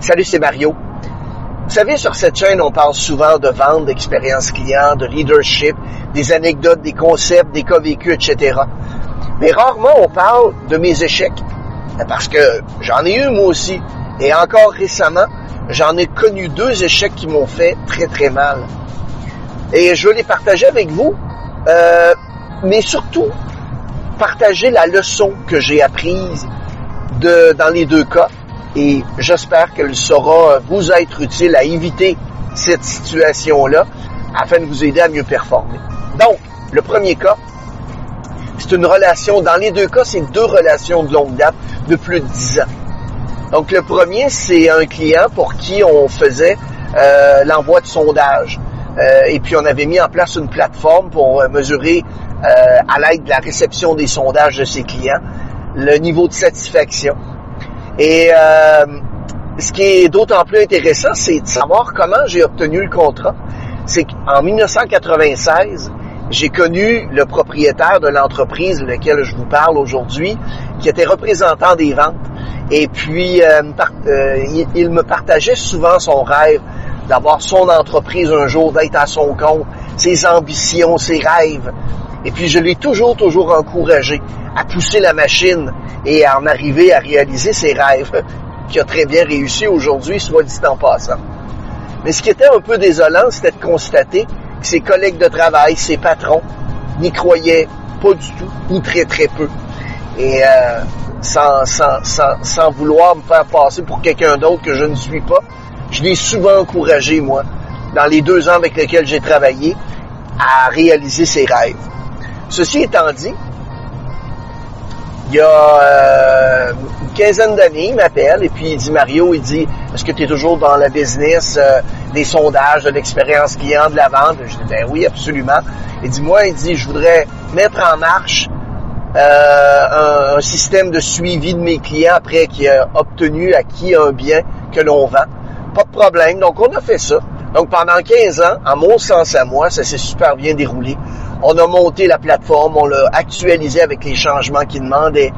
Salut, c'est Mario. Vous savez, sur cette chaîne, on parle souvent de vente, d'expérience client, de leadership, des anecdotes, des concepts, des cas vécus, etc. Mais rarement on parle de mes échecs. Parce que j'en ai eu moi aussi. Et encore récemment, j'en ai connu deux échecs qui m'ont fait très très mal. Et je veux les partager avec vous, euh, mais surtout partager la leçon que j'ai apprise dans les deux cas et j'espère qu'elle saura vous être utile à éviter cette situation-là afin de vous aider à mieux performer. Donc, le premier cas, c'est une relation, dans les deux cas, c'est deux relations de longue date de plus de 10 ans. Donc, le premier, c'est un client pour qui on faisait euh, l'envoi de sondage. Euh, et puis, on avait mis en place une plateforme pour mesurer, euh, à l'aide de la réception des sondages de ses clients, le niveau de satisfaction. Et euh, ce qui est d'autant plus intéressant, c'est de savoir comment j'ai obtenu le contrat. C'est qu'en 1996, j'ai connu le propriétaire de l'entreprise laquelle je vous parle aujourd'hui, qui était représentant des ventes. Et puis, euh, euh, il, me partageait souvent son rêve d'avoir son entreprise un jour, d'être à son compte, ses ambitions, ses rêves. Et puis, je l'ai toujours, toujours encouragé à pousser la machine et à en arriver à réaliser ses rêves, qui a très bien réussi aujourd'hui, soit dit en passant. Mais ce qui était un peu désolant, c'était de constater que ses collègues de travail, ses patrons, n'y croyaient pas du tout, ou très très peu. Et euh, sans, sans, sans, sans, vouloir me faire passer pour quelqu'un d'autre que je ne suis pas, je l'ai souvent encouragé, moi, dans les deux ans avec lesquels j'ai travaillé, à réaliser ses rêves. Ceci étant dit, il y a euh, une quinzaine d'années, il m'appelle et puis il dit Mario, il dit Est-ce que tu es toujours dans la business euh, des sondages, de l'expérience client, de la vente? Je dis Ben oui, absolument. Il dit Moi, il dit, je voudrais mettre en marche euh, un, système de suivi de mes clients après qu'ils aient obtenu, acquis un bien que l'on vend. Pas de problème. Donc, on a fait ça. Donc, pendant 15 ans, en mon sens à moi, ça s'est super bien déroulé. On a monté la plateforme, on l'a actualisé avec les changements qu'il demandait.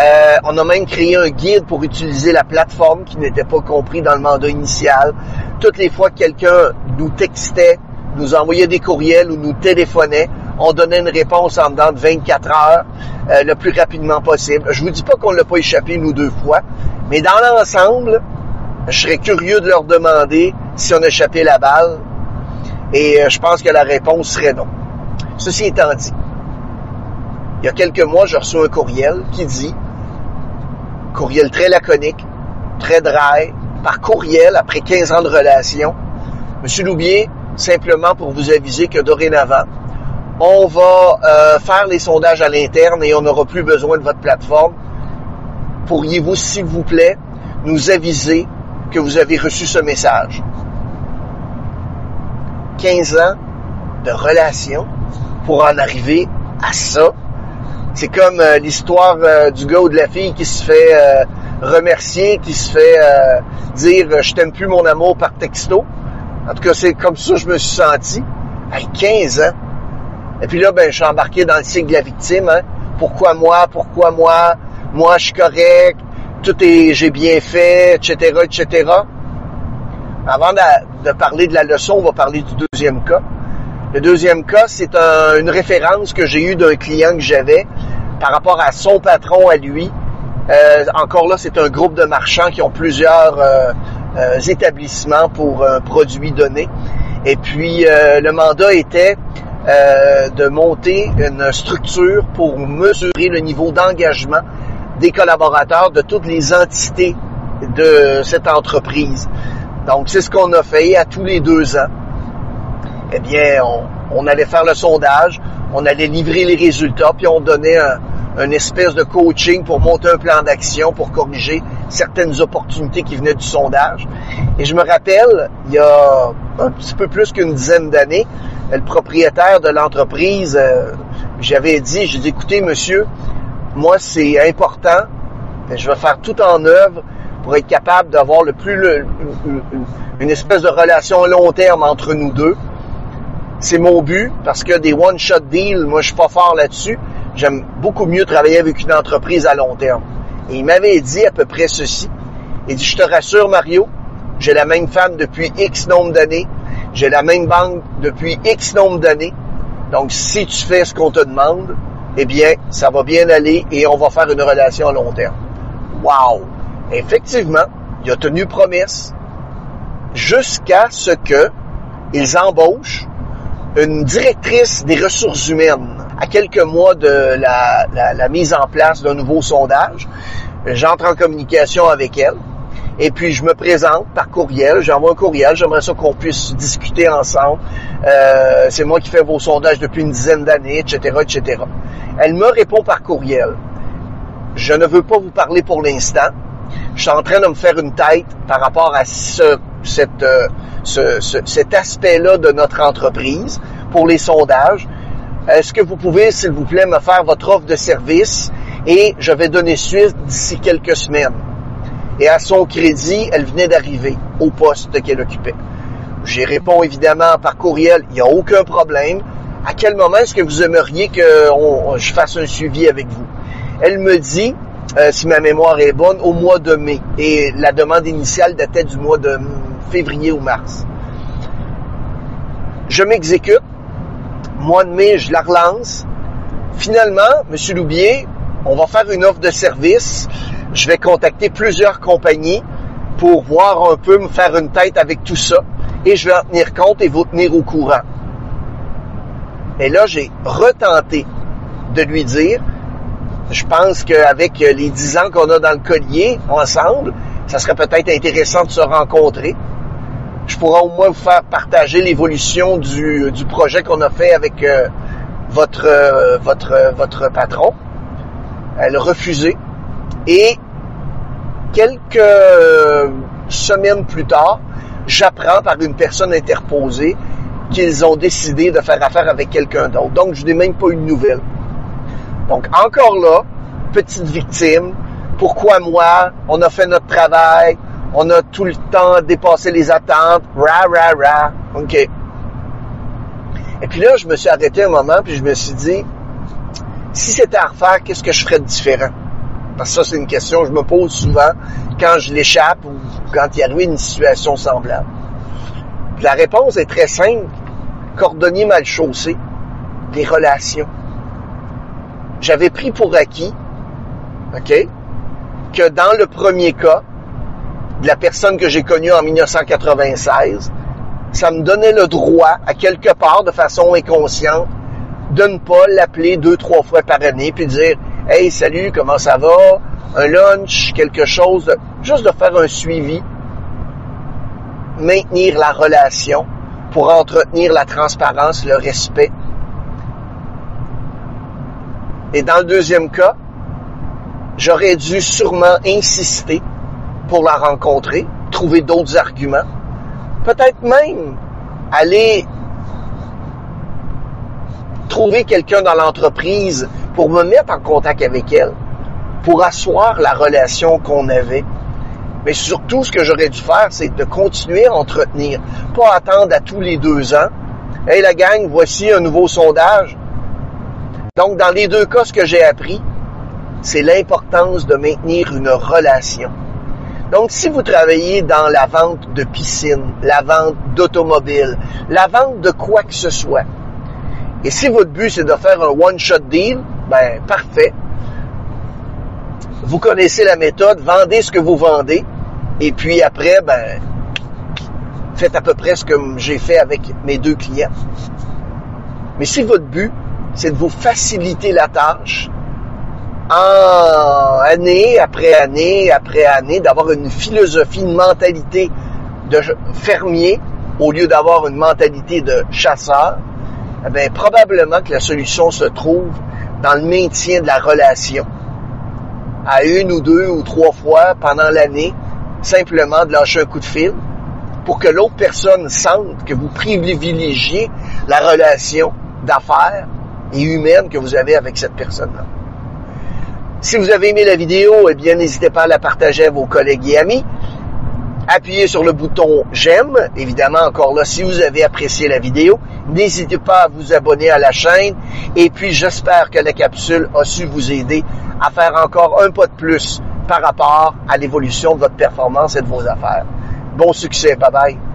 Euh, on a même créé un guide pour utiliser la plateforme qui n'était pas compris dans le mandat initial. Toutes les fois que quelqu'un nous textait, nous envoyait des courriels ou nous téléphonait, on donnait une réponse en dedans de 24 heures, euh, le plus rapidement possible. Je vous dis pas qu'on l'a pas échappé nous deux fois, mais dans l'ensemble, je serais curieux de leur demander si on a échappé la balle. Et euh, je pense que la réponse serait non. Ceci étant dit, il y a quelques mois, j'ai reçu un courriel qui dit, courriel très laconique, très dry, par courriel, après 15 ans de relation, Monsieur Loubier, simplement pour vous aviser que dorénavant, on va euh, faire les sondages à l'interne et on n'aura plus besoin de votre plateforme. Pourriez-vous, s'il vous plaît, nous aviser que vous avez reçu ce message? 15 ans de relation pour en arriver à ça. C'est comme euh, l'histoire euh, du gars ou de la fille qui se fait euh, remercier, qui se fait dire je t'aime plus mon amour par texto. En tout cas, c'est comme ça que je me suis senti. À 15 ans. Et puis là, ben, je suis embarqué dans le cycle de la victime. Hein. Pourquoi moi? Pourquoi moi? Moi, je suis correct. Tout est, j'ai bien fait, etc., etc. Avant de, de parler de la leçon, on va parler du deuxième cas. Le deuxième cas, c'est une référence que j'ai eue d'un client que j'avais par rapport à son patron à lui. Euh, encore là, c'est un groupe de marchands qui ont plusieurs euh, euh, établissements pour un produit donné. Et puis, le mandat était de monter une structure pour mesurer le niveau d'engagement des collaborateurs de toutes les entités de cette entreprise. Donc, c'est ce qu'on a fait à tous les deux ans eh bien, on, allait faire le sondage, on allait livrer les résultats, puis on donnait un, espèce de coaching pour monter un plan d'action pour corriger certaines opportunités qui venaient du sondage. Et je me rappelle, il y a un petit peu plus qu'une dizaine d'années, le propriétaire de l'entreprise, euh, j'avais dit, j'ai dit, écoutez, monsieur, moi, c'est important, je vais faire tout en œuvre pour être capable d'avoir le plus une espèce de relation à long terme entre nous deux. C'est mon but parce que des one-shot deals, moi, je suis pas fort là-dessus. J'aime beaucoup mieux travailler avec une entreprise à long terme. Et il m'avait dit à peu près ceci. Il dit, je te rassure, Mario, J'ai la même femme depuis X nombre d'années. J'ai la même banque depuis X nombre d'années. Donc, si tu fais ce qu'on te demande, eh bien, ça va bien aller et on va faire une relation à long terme. Wow! Effectivement, il a tenu promesse jusqu'à ce que ils embauchent une directrice des ressources humaines à quelques mois de la, mise en place d'un nouveau sondage. J'entre en communication avec elle. Et puis je me présente par courriel, j'envoie un courriel, j'aimerais ça qu'on puisse discuter ensemble. Euh, c'est moi qui fais vos sondages depuis une dizaine d'années, etc., etc. Elle me répond par courriel. Je ne veux pas vous parler pour l'instant. Je suis en train de me faire une tête par rapport à ce, euh, ce, cet aspect-là de notre entreprise pour les sondages. Est-ce que vous pouvez, s'il vous plaît, me faire votre offre de service et je vais donner suite d'ici quelques semaines et à son crédit, elle venait d'arriver au poste qu'elle occupait. J'y réponds évidemment par courriel, il n'y a aucun problème. À quel moment est-ce que vous aimeriez que je fasse un suivi avec vous? Elle me dit, euh, si ma mémoire est bonne, au mois de mai. Et la demande initiale datait du mois de février ou mars. Je m'exécute. Mois de mai, je la relance. Finalement, M. Loubier, on va faire une offre de service je vais contacter plusieurs compagnies pour voir un peu, me faire une tête avec tout ça, et je vais en tenir compte et vous tenir au courant. Et là, j'ai retenté de lui dire, je pense qu'avec les dix ans qu'on a dans le collier ensemble, ça serait peut-être intéressant de se rencontrer. Je pourrais au moins vous faire partager l'évolution du, projet qu'on a fait avec euh, votre, euh, votre, votre patron. Elle a refusé. Et quelques semaines plus tard, j'apprends par une personne interposée qu'ils ont décidé de faire affaire avec quelqu'un d'autre. Donc, je n'ai même pas une nouvelle. Donc, encore là, petite victime. Pourquoi moi? On a fait notre travail. On a tout le temps dépassé les attentes. Ra, ra, ra. OK. Et puis là, je me suis arrêté un moment, puis je me suis dit, si c'était à refaire, qu'est-ce que je ferais de différent? Parce que ça, c'est une question que je me pose souvent quand je l'échappe ou quand il arrive une situation semblable. la réponse est très simple. Cordonnier mal chaussé, des relations. J'avais pris pour acquis, OK, que dans le premier cas, de la personne que j'ai connue en 1996, ça me donnait le droit, à quelque part, de façon inconsciente, de ne pas l'appeler deux, trois fois par année, puis dire Hey, salut, comment ça va? Un lunch, quelque chose, juste de faire un suivi, maintenir la relation pour entretenir la transparence, le respect. Et dans le deuxième cas, j'aurais dû sûrement insister pour la rencontrer, trouver d'autres arguments, peut-être même aller trouver quelqu'un dans l'entreprise pour me mettre en contact avec elle, pour asseoir la relation qu'on avait. Mais surtout, ce que j'aurais dû faire, c'est de continuer à entretenir, pas attendre à tous les deux ans. Hey la gang, voici un nouveau sondage. Donc, dans les deux cas, ce que j'ai appris, c'est l'importance de maintenir une relation. Donc, si vous travaillez dans la vente de piscine, la vente d'automobile, la vente de quoi que ce soit, et si votre but c'est de faire un one-shot deal, ben parfait. Vous connaissez la méthode, vendez ce que vous vendez, et puis après, ben faites à peu près ce que j'ai fait avec mes deux clients. Mais si votre but, c'est de vous faciliter la tâche, en année après année après année, d'avoir une philosophie, une mentalité de fermier au lieu d'avoir une mentalité de chasseur, eh bien, probablement que la solution se trouve dans le maintien de la relation. À une ou deux ou trois fois pendant l'année, simplement de lâcher un coup de fil pour que l'autre personne sente que vous privilégiez la relation d'affaires et humaine que vous avez avec cette personne-là. Si vous avez aimé la vidéo, eh bien, n'hésitez pas à la partager à vos collègues et amis appuyez sur le bouton j'aime. Évidemment, encore là, si vous avez apprécié la vidéo, n'hésitez pas à vous abonner à la chaîne. Et puis, j'espère que la capsule a su vous aider à faire encore un pas de plus par rapport à l'évolution de votre performance et de vos affaires. Bon succès. Bye bye.